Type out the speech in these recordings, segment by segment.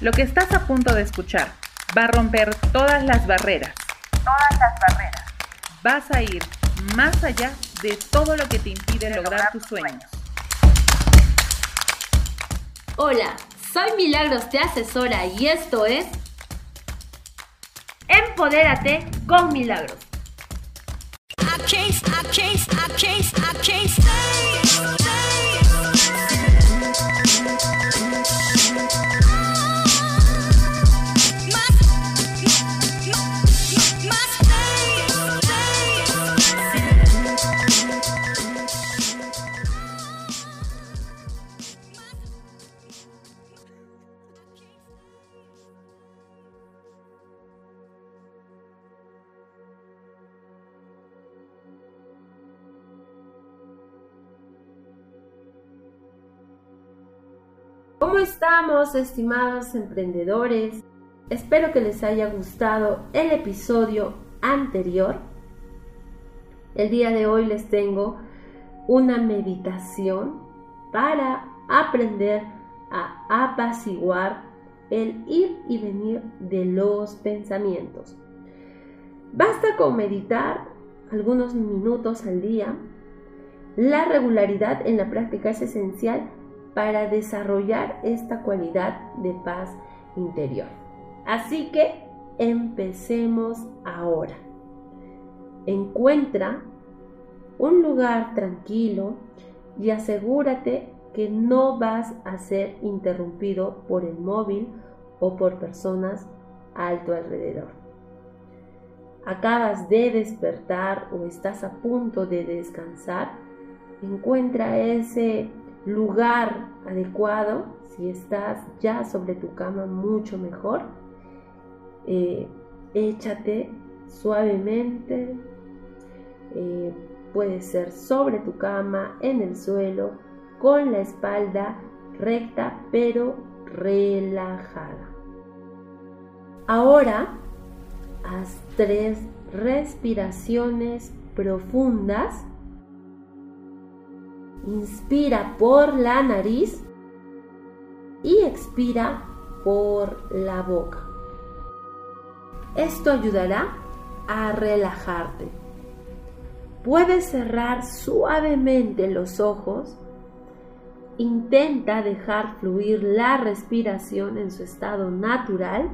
Lo que estás a punto de escuchar va a romper todas las barreras. Todas las barreras. Vas a ir más allá de todo lo que te impide lograr tus sueños. Hola, soy Milagros Te Asesora y esto es Empodérate con Milagros. ¿Cómo estamos, estimados emprendedores? Espero que les haya gustado el episodio anterior. El día de hoy les tengo una meditación para aprender a apaciguar el ir y venir de los pensamientos. Basta con meditar algunos minutos al día. La regularidad en la práctica es esencial para desarrollar esta cualidad de paz interior. Así que empecemos ahora. Encuentra un lugar tranquilo y asegúrate que no vas a ser interrumpido por el móvil o por personas a tu alrededor. Acabas de despertar o estás a punto de descansar, encuentra ese lugar adecuado, si estás ya sobre tu cama, mucho mejor. Eh, échate suavemente, eh, puede ser sobre tu cama, en el suelo, con la espalda recta pero relajada. Ahora haz tres respiraciones profundas Inspira por la nariz y expira por la boca. Esto ayudará a relajarte. Puedes cerrar suavemente los ojos. Intenta dejar fluir la respiración en su estado natural.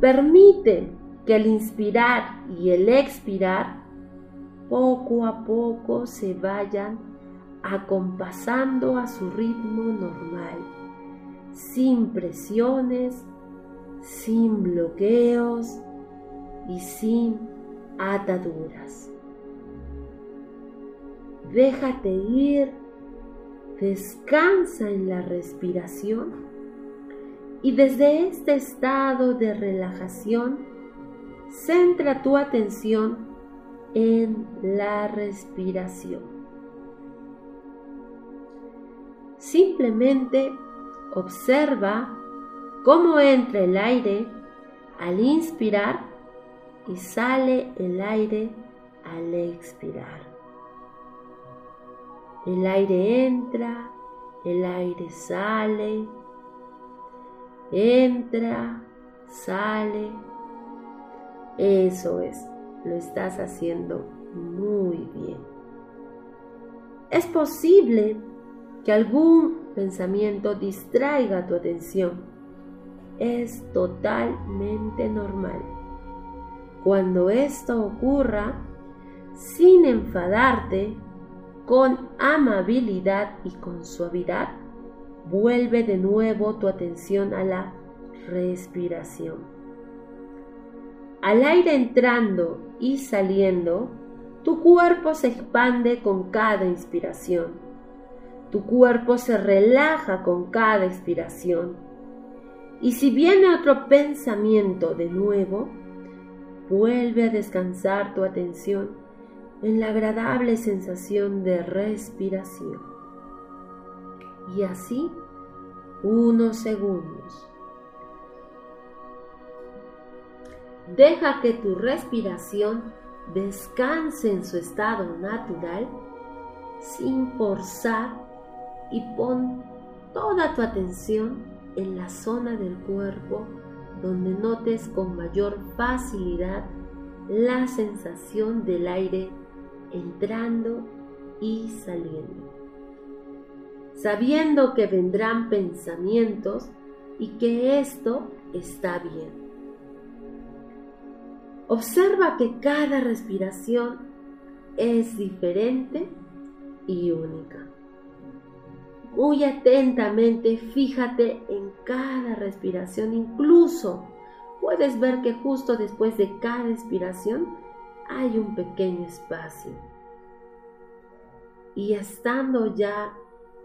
Permite que el inspirar y el expirar poco a poco se vayan acompasando a su ritmo normal, sin presiones, sin bloqueos y sin ataduras. Déjate ir, descansa en la respiración y desde este estado de relajación, centra tu atención en la respiración. Simplemente observa cómo entra el aire al inspirar y sale el aire al expirar. El aire entra, el aire sale, entra, sale. Eso es lo estás haciendo muy bien. Es posible que algún pensamiento distraiga tu atención. Es totalmente normal. Cuando esto ocurra, sin enfadarte, con amabilidad y con suavidad, vuelve de nuevo tu atención a la respiración. Al aire entrando y saliendo, tu cuerpo se expande con cada inspiración. Tu cuerpo se relaja con cada expiración. Y si viene otro pensamiento de nuevo, vuelve a descansar tu atención en la agradable sensación de respiración. Y así, unos segundos. Deja que tu respiración descanse en su estado natural sin forzar y pon toda tu atención en la zona del cuerpo donde notes con mayor facilidad la sensación del aire entrando y saliendo. Sabiendo que vendrán pensamientos y que esto está bien. Observa que cada respiración es diferente y única. Muy atentamente fíjate en cada respiración, incluso puedes ver que justo después de cada expiración hay un pequeño espacio. Y estando ya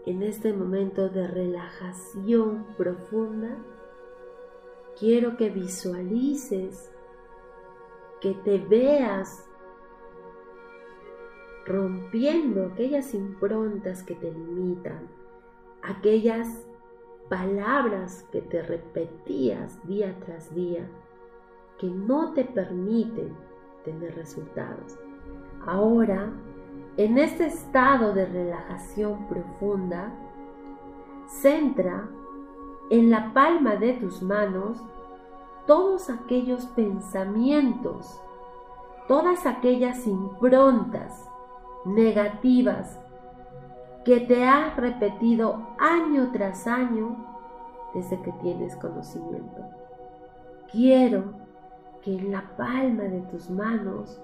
en este momento de relajación profunda, quiero que visualices, que te veas rompiendo aquellas improntas que te limitan, aquellas palabras que te repetías día tras día, que no te permiten tener resultados. Ahora, en este estado de relajación profunda, centra en la palma de tus manos todos aquellos pensamientos, todas aquellas improntas negativas que te has repetido año tras año desde que tienes conocimiento. Quiero que en la palma de tus manos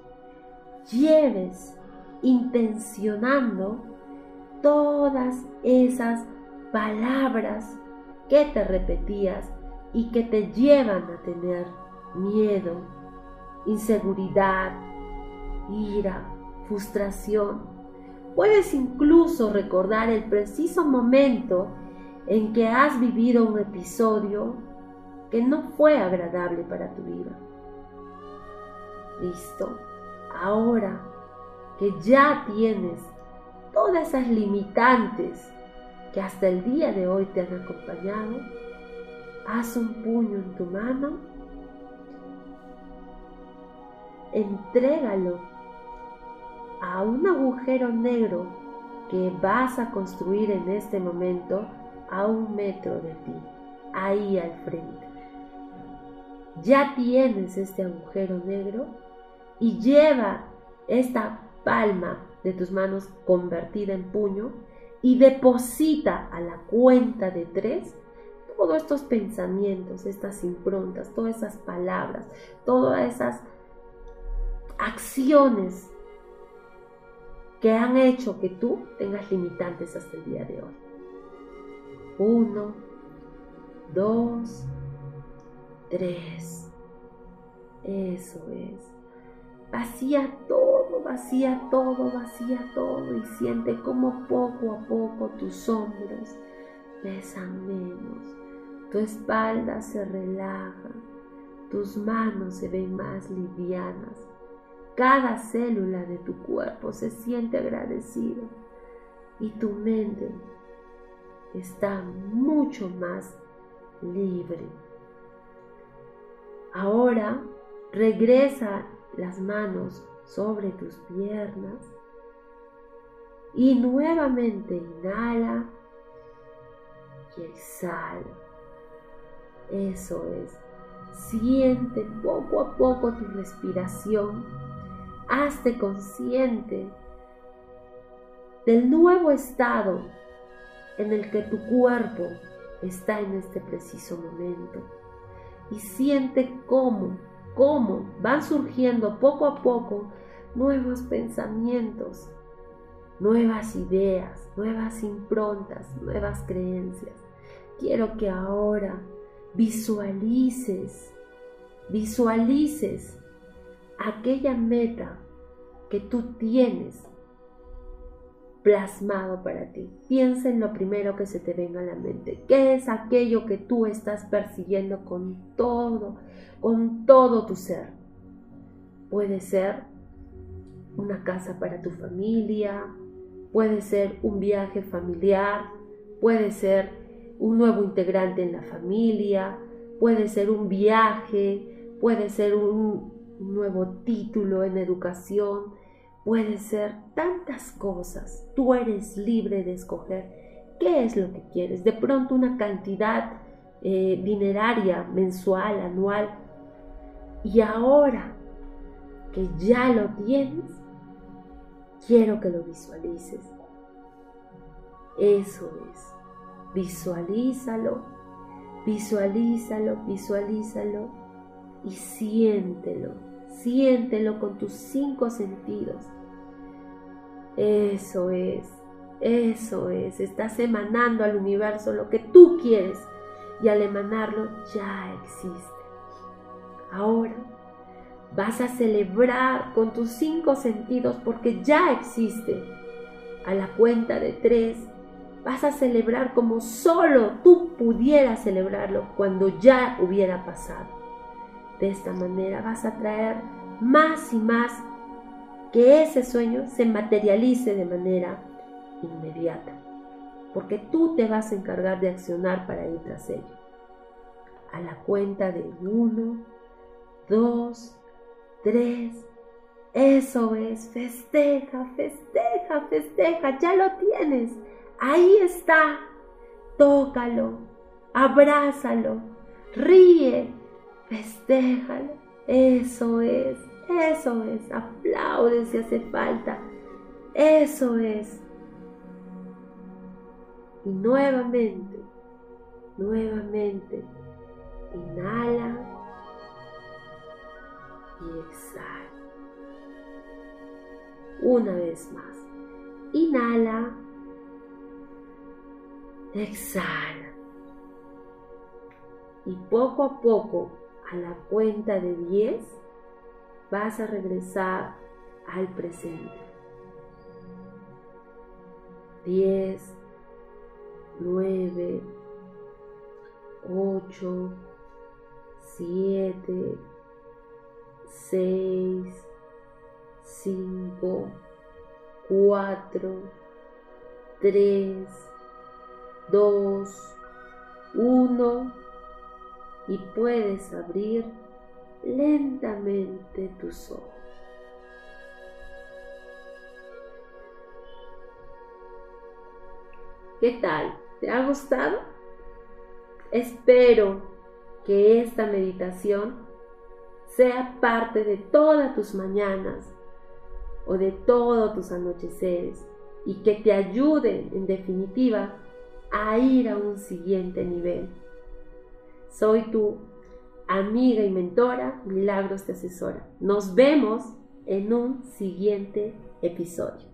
lleves intencionando todas esas palabras que te repetías y que te llevan a tener miedo, inseguridad, ira, frustración. Puedes incluso recordar el preciso momento en que has vivido un episodio que no fue agradable para tu vida. Listo. Ahora que ya tienes todas esas limitantes que hasta el día de hoy te han acompañado, haz un puño en tu mano, entrégalo a un agujero negro que vas a construir en este momento a un metro de ti, ahí al frente. Ya tienes este agujero negro y lleva esta palma de tus manos convertida en puño y deposita a la cuenta de tres todos estos pensamientos, estas improntas, todas esas palabras, todas esas acciones que han hecho que tú tengas limitantes hasta el día de hoy. Uno, dos, tres. Eso es. Vacía todo, vacía todo, vacía todo y siente como poco a poco tus hombros pesan menos tu espalda se relaja, tus manos se ven más livianas, cada célula de tu cuerpo se siente agradecida y tu mente está mucho más libre. Ahora regresa las manos sobre tus piernas y nuevamente inhala y exhala. Eso es. Siente poco a poco tu respiración. Hazte consciente del nuevo estado en el que tu cuerpo está en este preciso momento. Y siente cómo, cómo van surgiendo poco a poco nuevos pensamientos, nuevas ideas, nuevas improntas, nuevas creencias. Quiero que ahora visualices, visualices aquella meta que tú tienes plasmado para ti. Piensa en lo primero que se te venga a la mente. ¿Qué es aquello que tú estás persiguiendo con todo, con todo tu ser? Puede ser una casa para tu familia, puede ser un viaje familiar, puede ser un nuevo integrante en la familia, puede ser un viaje, puede ser un nuevo título en educación, puede ser tantas cosas. Tú eres libre de escoger qué es lo que quieres. De pronto una cantidad eh, dineraria, mensual, anual. Y ahora que ya lo tienes, quiero que lo visualices. Eso es. Visualízalo, visualízalo, visualízalo y siéntelo. Siéntelo con tus cinco sentidos. Eso es, eso es. Estás emanando al universo lo que tú quieres y al emanarlo ya existe. Ahora vas a celebrar con tus cinco sentidos porque ya existe. A la cuenta de tres vas a celebrar como solo tú pudieras celebrarlo cuando ya hubiera pasado. De esta manera vas a traer más y más que ese sueño se materialice de manera inmediata, porque tú te vas a encargar de accionar para ir tras ello. A la cuenta de uno, dos, tres, eso es, festeja, festeja, festeja, ya lo tienes, ahí está, tócalo, abrázalo, ríe, festéjalo, eso es. Eso es, aplaude si hace falta. Eso es. Y nuevamente, nuevamente, inhala y exhala. Una vez más. Inhala. Exhala. Y poco a poco, a la cuenta de 10, vas a regresar al presente. 10, 9, 8, 7, 6, 5, 4, 3, 2, 1 y puedes abrir lentamente tus ojos. ¿Qué tal? ¿Te ha gustado? Espero que esta meditación sea parte de todas tus mañanas o de todos tus anocheceres y que te ayude en definitiva a ir a un siguiente nivel. Soy tu amiga y mentora, Milagros te asesora. Nos vemos en un siguiente episodio.